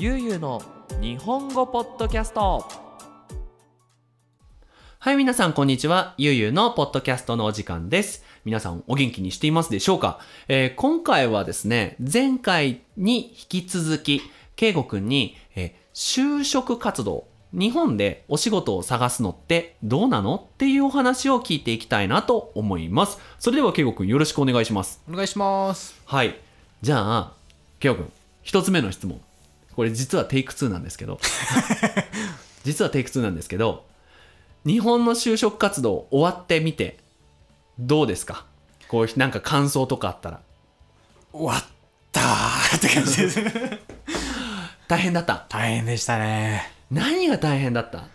ゆうゆうの日本語ポッドキャスト。はい皆さんこんにちは。ゆうゆうのポッドキャストのお時間です。皆さんお元気にしていますでしょうか、えー今回はですね前回に引き続きけいごくんに、えー就職活動日本でお仕事を探すのってどうなのっていうお話を聞いていきたいなと思います。それではけいごくんよろしくお願いします。お願いします。はい。じゃあ、ケオ君、一つ目の質問。これ実はテイク2なんですけど、実はテイク2なんですけど、日本の就職活動終わってみて、どうですか？こういうなんか感想とかあったら。終わったー。って感じです。大変だった？大変でしたね。何が大変だった？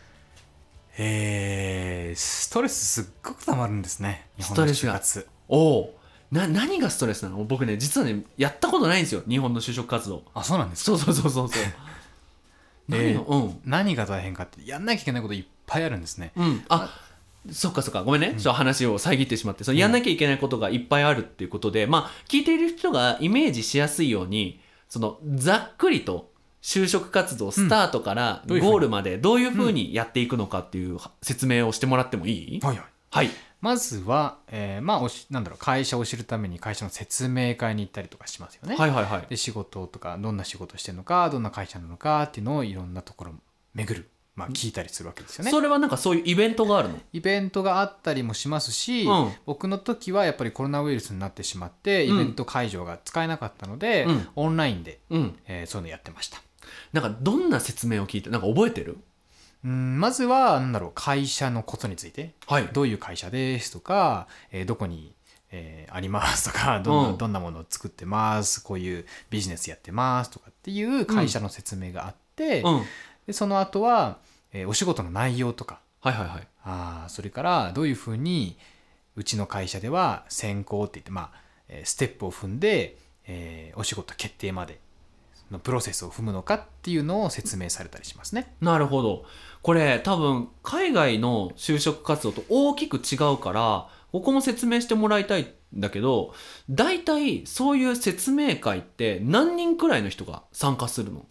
えー、ストレスすっごく溜まるんですね。日ス本のトレスが。おおな、何がストレスなの？僕ね、実はね、やったことないんですよ。日本の就職活動。あそうなんですか？そうそうそうそうそう。何が、うん。何が大変かってやんなきゃいけないこといっぱいあるんですね。うん、あそっかそっか。ごめんね、ちょっと話を遮ってしまって。そのやんなきゃいけないことがいっぱいあるっていうことで、まあ聞いている人がイメージしやすいようにそのざっくりと就職活動スタートからゴールまでどういうふうにやっていくのかっていう説明をしてもらってもいい、はいはい。はいまずは、えーまあおしなんだろう会社を知るために会社の説明会に行ったりとかしますよね、はいはいはい。で仕事とかどんな仕事してるのかどんな会社なのかっていうのをいろんなところ巡る、まあ、聞いたりするわけですよね。それはなんかそういうイベントがあるの？イベントがあったりもしますし、うん。僕の時はやっぱりコロナウイルスになってしまってイうん。ベント会場が使えなかったので、うん。オンラインで、うん。えーそういうのやってました。なんかどんな説明を聞いてなんか覚えてる？うんまずはなんだろう会社のことについて。はい。どういう会社ですとか、えーどこに、えーありますとか どんな,、うん。どんなものを作ってますこういうビジネスやってますとかっていう会社の説明があって、うん。はいでその後は、えーお仕事の内容とか。はいはいあーそれからどういうふうにうちの会社では選考って言って、まあえーステップを踏んで、えーお仕事決定までのプロセスを踏むのかっていうのを説明されたりしますね。なるほど。これ多分海外の就職活動と大きく違うからここも説明してもらいたいんだけど大体そういう説明会って何人くらいの人が参加するの？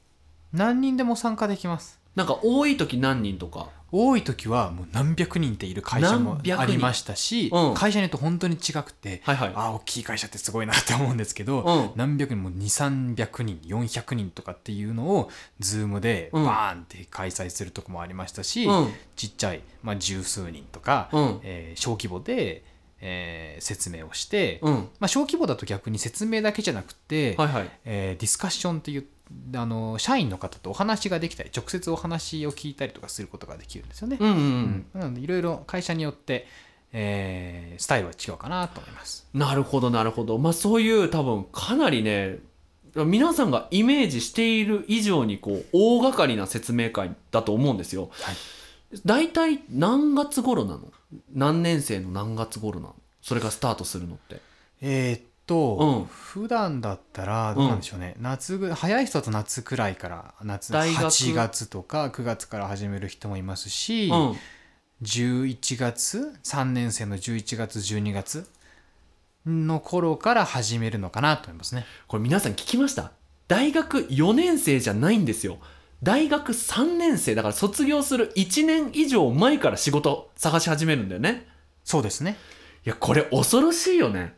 何人でも参加できます。なんか多い時何人とか？多い時はもう何百人っている会社もありましたし、うん。会社によって本当に違くて、はいはい。ああ大きい会社ってすごいなって思うんですけど、うん。何百人も2300人400人とかっていうのを Zoom でうん。バーンって開催するとこもありましたし、うん。ちっちゃい、まあ、十数人とか、うん。えー小規模で、えー説明をして、うん。まあ、小規模だと逆に説明だけじゃなくて、はいはい。えーディスカッションっていうあの社員の方とお話ができたり直接お話を聞いたりとかすることができるんですよね。うんうん、ううんんなのでいろいろ会社によって、えースタイルは違うかなと思います。なるほどなるほどまあそういう多分かなりね皆さんがイメージしている以上にこう大掛かりな説明会だと思うんですよ。はい大体何月頃なの？何年生の何月頃なの？それがスタートするのって。えーっと、うん普段だったらどうなんでしょうね、夏ぐ早い人だと夏くらいから夏大学8月とか9月から始める人もいますし、うん、11月3年生の11月12月の頃から始めるのかなと思いますね。これ皆さん聞きました？大学4年生じゃないんですよ。大学3年生だから卒業する1年以上前から仕事探し始めるんだよね。そうですね。いやこれ恐ろしいよね。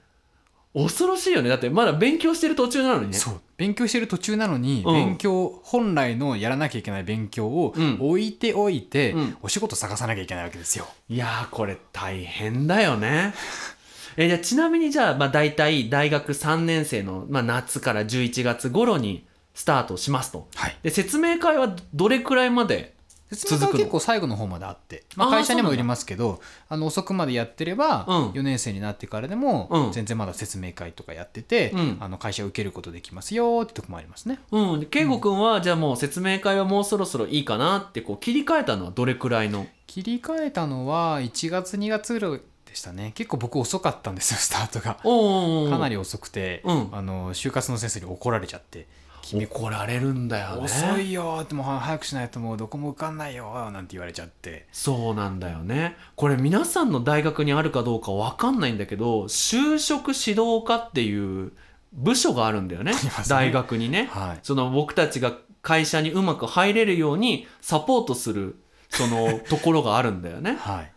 恐ろしいよね。だってまだ勉強してる途中なのにね。そう勉強してる途中なのに、うん勉強本来のやらなきゃいけない勉強をうん置いておいて、うんお仕事探さなきゃいけないわけですよ。いやーこれ大変だよね。えじゃあちなみにじゃあ、まあ、大体大学3年生の、まあ、夏から11月頃にスタートしますと。はい、で説明会はどれくらいまで説明会は結構最後の方まであって、まあ、会社にもよりますけどあの遅くまでやってれば、うん。4年生になってからでも、うん。全然まだ説明会とかやってて、うん。あの会社受けることできますよってとこもありますね。うん、で圭吾君はじゃあもう説明会はもうそろそろいいかなってこう切り替えたのはどれくらいの？切り替えたのは1月2月ぐらいでしたね。結構僕遅かったんですよスタートが。おかなりり遅くて、うん。あの就活の先生に怒られちゃって「君怒られるんだよね。遅いよ」ってもう早くしないともうどこも受かんないよなんて言われちゃって。そうなんだよね。これ皆さんの大学にあるかどうかわかんないんだけど就職指導課っていう部署があるんだよね。ね。大学にね。はい。その僕たちが会社にうまく入れるようにサポートするその ところがあるんだよね。はい。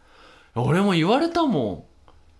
俺も言われたもん。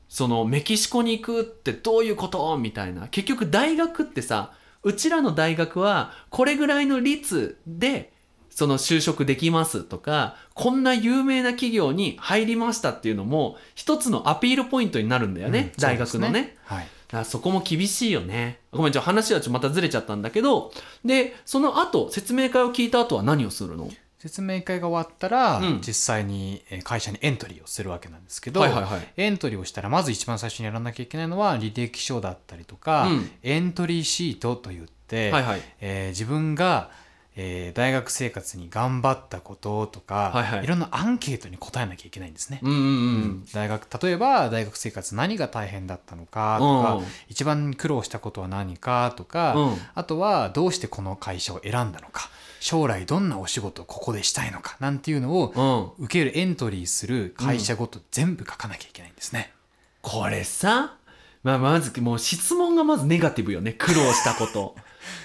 そのメキシコに行くってどういうこと？みたいな。結局大学ってさうちらの大学はこれぐらいの率でその就職できますとかこんな有名な企業に入りましたっていうのも一つのアピールポイントになるんだよね、うん大学のね。ね。はい。だからそこも厳しいよね。ごめんちょ話はちょっとまたずれちゃったんだけどでその後説明会を聞いた後は何をするの？説明会が終わったら、うん。実際にえー会社にエントリーをするわけなんですけど、はいはいはい。エントリーをしたらまず一番最初にやらなきゃいけないのは履歴書だったりとか、うん。エントリーシートといって、はいはい。えー自分が、えー大学生活に頑張ったこととか、はいはい。ろんなアンケートに答えなきゃいけないんですね。うんうんうん。大学例えば大学生活何が大変だったのかとか、うん。一番苦労したことは何かとか、うん。あとはどうしてこの会社を選んだのか将来どんなお仕事をここでしたいのかなんていうのをうん。受けるエントリーする会社ごと全部書かなきゃいけないんですね。これさ、まあ、まずもう質問がまずネガティブよね。苦労したこと。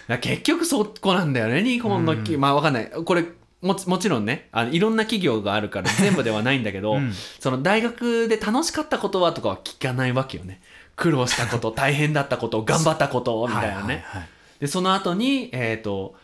結局そこなんだよね日本のき、うん。まあわかんない。これもちもちろんねあのいろんな企業があるから 全部ではないんだけど、うん。その大学で楽しかったことはとかは聞かないわけよね。苦労したこと 大変だったこと頑張ったことみたいなね、はいでその後にえっ、と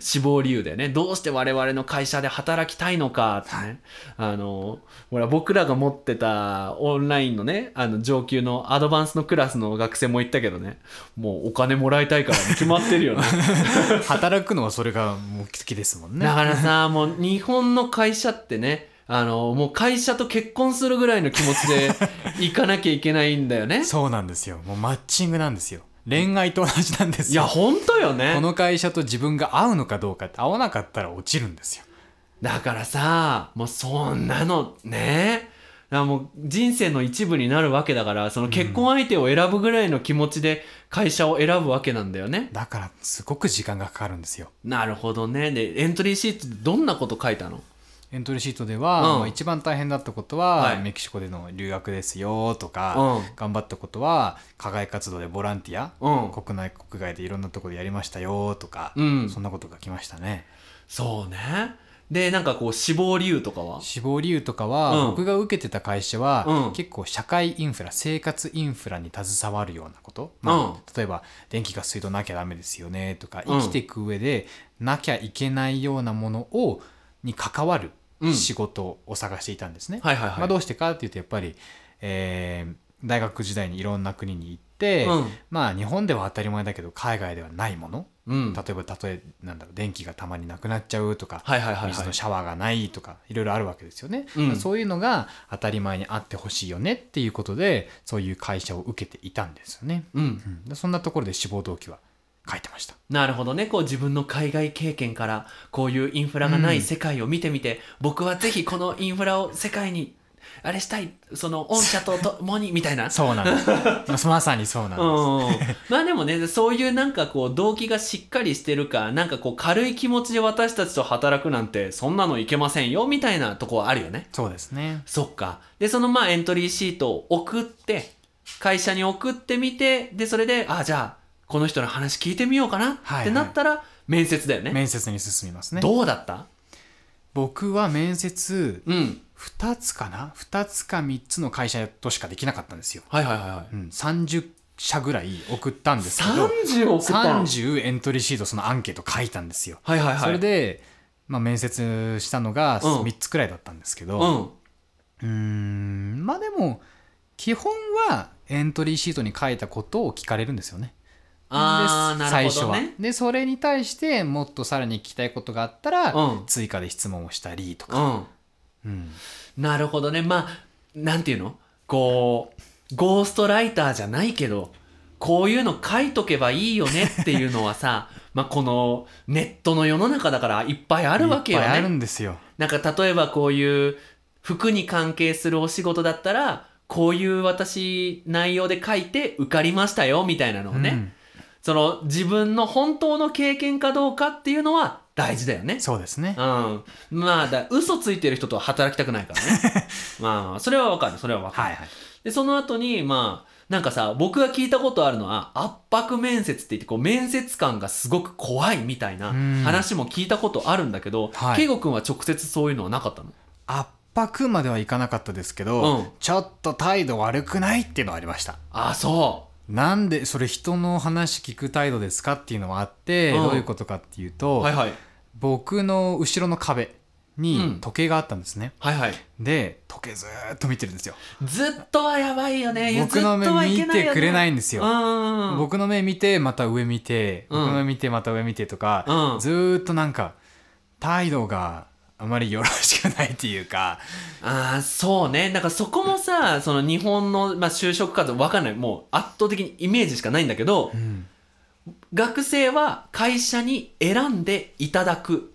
死亡理由でね。どうして我々の会社で働きたいのか。ってね、あのほら僕らが持ってたオンラインのねあの上級のアドバンスのクラスの学生も言ったけどね。もうお金もらいたいからね。決まってるよね。働くのはそれが目的ですもんね。だからさもう日本の会社ってねあのもう会社と結婚するぐらいの気持ちで行かなきゃいけないんだよね。そうなんですよ。もうマッチングなんですよ。恋愛と同じなんですよ。いや本当よねこの会社と自分が合うのかどうかって合わなかったら落ちるんですよ。だからさもうそんなのねだからもう人生の一部になるわけだからその結婚相手を選ぶぐらいの気持ちで会社を選ぶわけなんだよね、だからすごく時間がかかるんですよ。なるほどねでエントリーシートってどんなこと書いたの？エントリーシートでは、うん。まあ一番大変だったことは、はい。メキシコでの留学ですよ。とか、うん。頑張ったことは課外活動でボランティア、うん。国内国外でいろんなところでやりましたよとか、うん。そんなことが来ましたね。そうね。でなんかこう死亡理由とかは？死亡理由とかは、うん。僕が受けてた会社は、うん。結構社会インフラ生活インフラに携わるようなこと、まあうん。例えば電気が水道なきゃダメですよねとかうん。生きていく上でなきゃいけないようなものをに関わるうん仕事を探していたんですね。はいはいはい、まあ、どうしてかっていうとやっぱり、えー大学時代にいろんな国に行って、うん。まあ日本では当たり前だけど海外ではないもの。うん、例えば例えなんだろう電気がたまになくなっちゃうとか、はいはいはいはい。水のシャワーがないとかいろいろあるわけですよね、うん。そういうのが当たり前にあってほしいよねっていうことでそういう会社を受けていたんですよね、うん。うん。でそんなところで志望動機は書いてました。なるほどね。こう自分の海外経験からこういうインフラがない世界を見てみて、僕はぜひこのインフラを世界にあれしたいその御社と 共にみたいな。そうなんですまさにそうなんです、うん、まあでもねそういうなんかこう動機がしっかりしてるかなんかこう軽い気持ちで私たちと働くなんてそんなのいけませんよみたいなとこはあるよね。そうですね。そっか。でそのまあエントリーシートを送って会社に送ってみてでそれであじゃあこの人の話聞いてみようかなはいってなったら面接だよね、面接に進みますね。どうだった？僕は面接うん。2つかな？2つか3つの会社としかできなかったんですよ、はいはいはいはい。うん、30社ぐらい送ったんですけど30送ったの？30エントリーシートそのアンケート書いたんですよ。はいはいはい。それで、まあ、面接したのがうん。3つくらいだったんですけどうん。うーんまあでも基本はエントリーシートに書いたことを聞かれるんですよね。ああなるで最初は。ほどね。でそれに対してもっとさらに聞きたいことがあったら、うん。追加で質問をしたりとか、うん。うん。なるほどね。まあなんていうの？こうゴーストライターじゃないけどこういうの書いとけばいいよねっていうのはさ まあこのネットの世の中だからいっぱいあるわけよいっぱいあるね。んですよ。なんか例えばこういう服に関係するお仕事だったらこういう私内容で書いて受かりましたよみたいなのをね、うんその自分の本当の経験かどうかっていうのは大事だよね。そうですね。うん。まあ、だ嘘ついてる人とは働きたくないからね。まあ、それはわかる。それはわかる。はいはい。で、その後に、まあ、なんかさ僕が聞いたことあるのは圧迫面接って言ってこう面接官がすごく怖いみたいなうん話も聞いたことあるんだけどはい圭吾君は直接そういうのはなかったの？圧迫まではいかなかったですけど、うんちょっと態度悪くないっていうのはありましたああそなんでそれ人の話聞く態度ですかっていうのはあって、うん。どういうことかっていううと、はいはい。僕の後ろの壁うん。に時計があったんですね、はいはい。で時計ずーっと見てるんですよ。ずっとはやばいよね。僕の目見てくれないんですよ、うん。僕の目見てまた上見て、うん。僕の目見てまた上見てとか、うん。ずーっとなんか態度があまりよろしくないっていうか。ああそうね。なんかそこもさその日本の、まあ、就職活動わかんない。もう圧倒的にイメージしかないんだけど、うん学生は会社に選んでいただく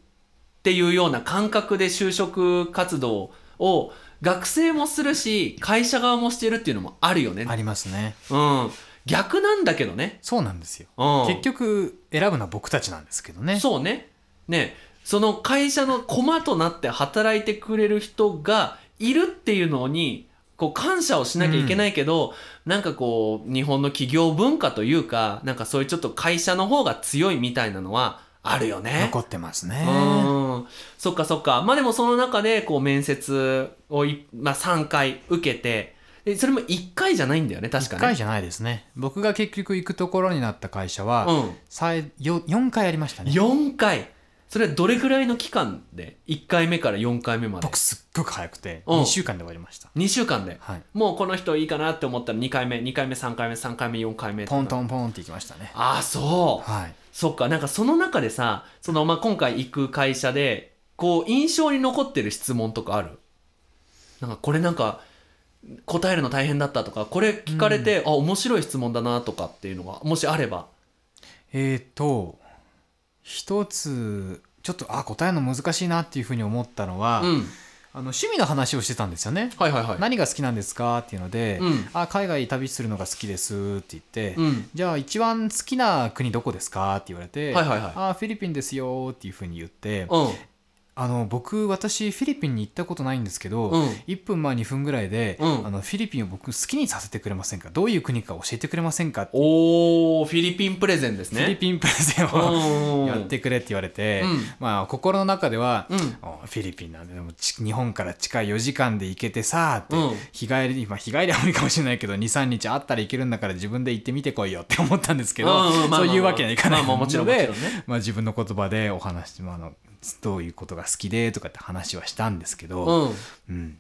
っていうような感覚で就職活動を学生もするし会社側もしてるっていうのもあるよね。ありますね。うん、逆なんだけどね。そうなんですよ。うん、結局選ぶのは僕たちなんですけどね。そうね。ねその会社の駒となって働いてくれる人がいるっていうのにこう感謝をしなきゃいけないけど、なんかこう日本の企業文化というかなんかそういうちょっと会社の方が強いみたいなのはあるよね。残ってますね。うん。そっかそっか。まあでもその中でこう面接をい、まあ、3回受けてでそれも1回じゃないんだよね確か1ね回じゃないですね。僕が結局行くところになった会社は、うん。さいよ4回ありましたね。4回それはどれぐらいの期間で？1回目から4回目まで。僕すっごく早くてうん。2週間で終わりました、2週間で？はい、もうこの人いいかなって思ったら2回目2回目3回目3回目4回目ポントンンポンって行きましたね。ああそう。はい。そっか。なんかその中でさその、まあ、今回行く会社でこう印象に残ってる質問とかある？なんかこれなんか答えるの大変だったとかこれ聞かれて、あ面白い質問だなとかっていうのがもしあれば。えーと一つちょっとあ答えるの難しいなっていうふうに思ったのは、うん。あの趣味の話をしてたんですよね、はいはいはい。何が好きなんですかっていうので、うん。あ海外旅するのが好きですって言って、うん。じゃあ一番好きな国どこですかって言われて、はいはいはい。あフィリピンですよっていうふうに言って、うんあの僕私フィリピンに行ったことないんですけど、うん。1分まあ2分ぐらいで、うん。あのフィリピンを僕好きにさせてくれませんか？どういう国か教えてくれませんか？おーフィリピンプレゼンですね。フィリピンプレゼンうんをやってくれって言われて、うん。まあ心の中では、うん。あフィリピンなんででもち日本から近い4時間で行けてさって、うん。日帰り、まあ、日帰りは無理かもしれないけど23日あったら行けるんだから自分で行ってみてこいよって思ったんですけど、そういうわけにはいかないのでもちろんね。まあ、自分の言葉でお話、まあ、あのどういうことが好きでとかって話はしたんですけど、うん。うん。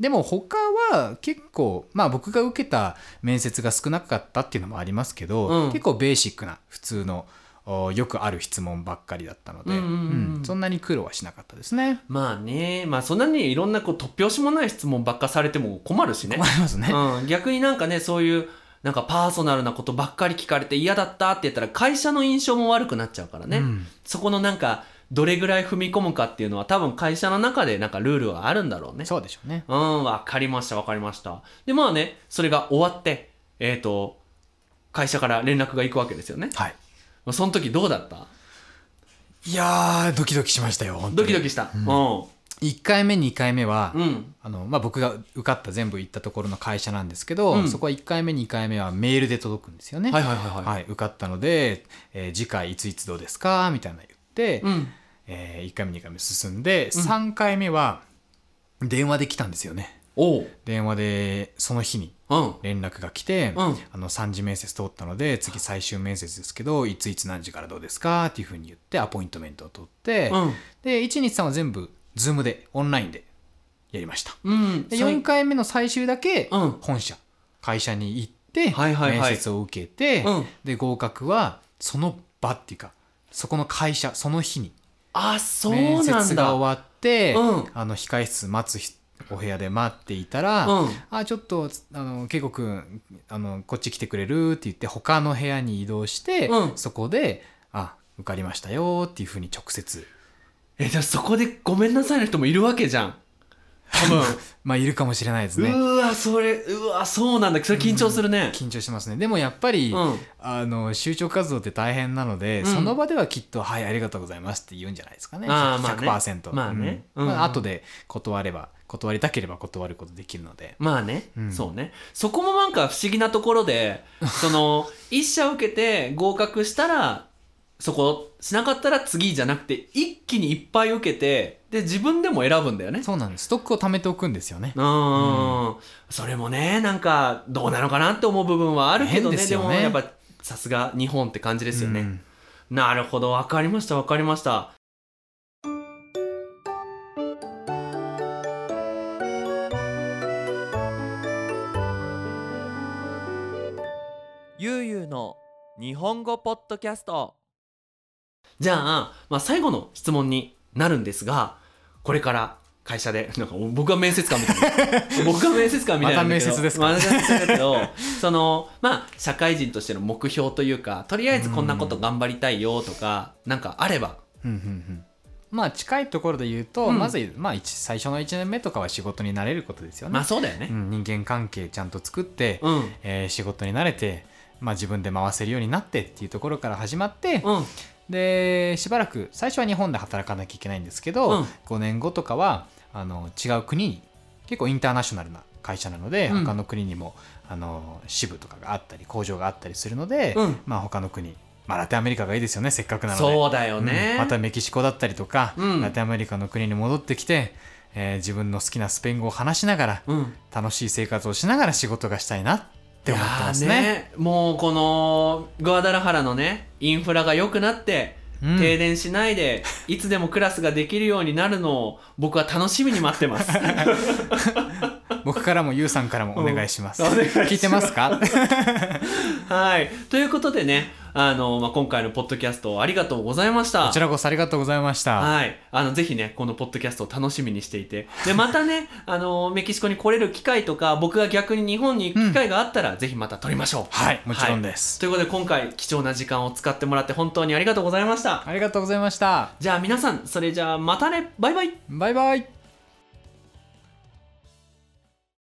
でも他は結構まあ僕が受けた面接が少なかったっていうのもありますけど、うん。結構ベーシックな普通のおよくある質問ばっかりだったので、うんうんうん。うん。そんなに苦労はしなかったですね。まあね。まあそんなにいろんなこう突拍子もない質問ばっかされても困るしね。困りますね。うん、逆になんかねそういうなんかパーソナルなことばっかり聞かれて嫌だったって言ったら会社の印象も悪くなっちゃうからね、うん。そこのなんかどれぐらい踏み込むかっていうのは多分会社の中でなんかルールはあるんだろうね。そうでしょうね。うんわかりましたわかりました。でまあねそれが終わってえっ、と会社から連絡が行くわけですよね。はい。その時どうだった？いやードキドキしましたよ。本当に。ドキドキした。うん。1回目2回目は、うん。あのまあ、僕が受かった全部行ったところの会社なんですけど、うん。そこは1回目2回目はメールで届くんですよね。はいはいはいはい、はい、受かったので、えー次回いついつどうですか？みたいなの言って、うんえ1回目2回目進んで、3回目は電話で来たんですよね。電話でその日にうん。連絡が来て、うん。あの3次面接通ったので次最終面接ですけどいついつ何時からどうですか？っていうふうに言ってアポイントメントを取って、うん。で123は全部 Zoom でオンラインでやりました。うん。で最4回目の最終だけうん。本社会社に行ってはいはいはい。面接を受けて、うん。で合格はその場っていうかそこの会社その日にあそう面なんだ。接が終わって、うん。あの控室待つひお部屋で待っていたら「うん。あちょっとあの恵子くんあのこっち来てくれる?」って言って他の部屋に移動して、うん。そこで「あ受かりましたよ」っていうふうに直接。えじゃあそこでごめんなさいの人もいるわけじゃん多分まあいるかもしれないですね。うわそれうわそうなんだ。それ緊張するね、緊張しますね。でもやっぱり、うん。あの就職活動って大変なので、うん。その場ではきっと「はいありがとうございます」って言うんじゃないですかね。あーまあね。100%まあね。まあ後で断れば断りたければ断ることできるので。まあね、うん。そうね。そこもなんか不思議なところでその一社受けて合格したらそこしなかったら次じゃなくて一気にいっぱい受けてで自分でも選ぶんだよね。そうなんです。ストックを貯めておくんですよね。うん。それもねなんかどうなのかなって思う部分はあるけどね。変ですよね。もやっぱさすが日本って感じですよね、うん。なるほど。分かりました分かりました。ゆうゆうの日本語ポッドキャストじゃあ、まあ、最後の質問になるんですがこれから会社で なんか僕は面接官みたいな。僕が面接官みたいな。また面接ですか？また面接だけどそのまあ社会人としての目標というかとりあえずこんなこと頑張りたいよとかなんかあれば。まあ近いところで言うと、うん。まず、まあ、一最初の1年目とかは仕事に慣れることですよね、まあそうだよね。うん、人間関係ちゃんと作って、うん。えー仕事に慣れて、まあ、自分で回せるようになってっていうところから始まって、うんでしばらく最初は日本で働かなきゃいけないんですけど、うん。5年後とかはあの違う国に結構インターナショナルな会社なので、うん。他の国にもあの支部とかがあったり工場があったりするので、うん。まあ、他の国、まあ、ラテンアメリカがいいですよねせっかくなので。そうだよね。うん。またメキシコだったりとか、うん。ラテンアメリカの国に戻ってきて、えー自分の好きなスペイン語を話しながらうん。楽しい生活をしながら仕事がしたいなって思ってますいやーね。もうこのグアダラハラのねインフラが良くなってうん停電しないで、いつでもクラスができるようになるのを僕は楽しみに待ってます。僕からもゆうさんからもお願いします。うん聞いてますか？はい。ということでね、あの、まあ、今回のポッドキャストありがとうございました。こちらこそありがとうございました。はい。あの、ぜひね、このポッドキャストを楽しみにしていて。で、またね、あの、メキシコに来れる機会とか、僕が逆に日本に行く機会があったら、ぜひまた撮りましょう。はいもちろんですということで、今回、貴重な時間を使ってもらって、本当にありがとうございました。ありがとうございました。じゃあ皆さん、それじゃあまたねバイバイバイバイ。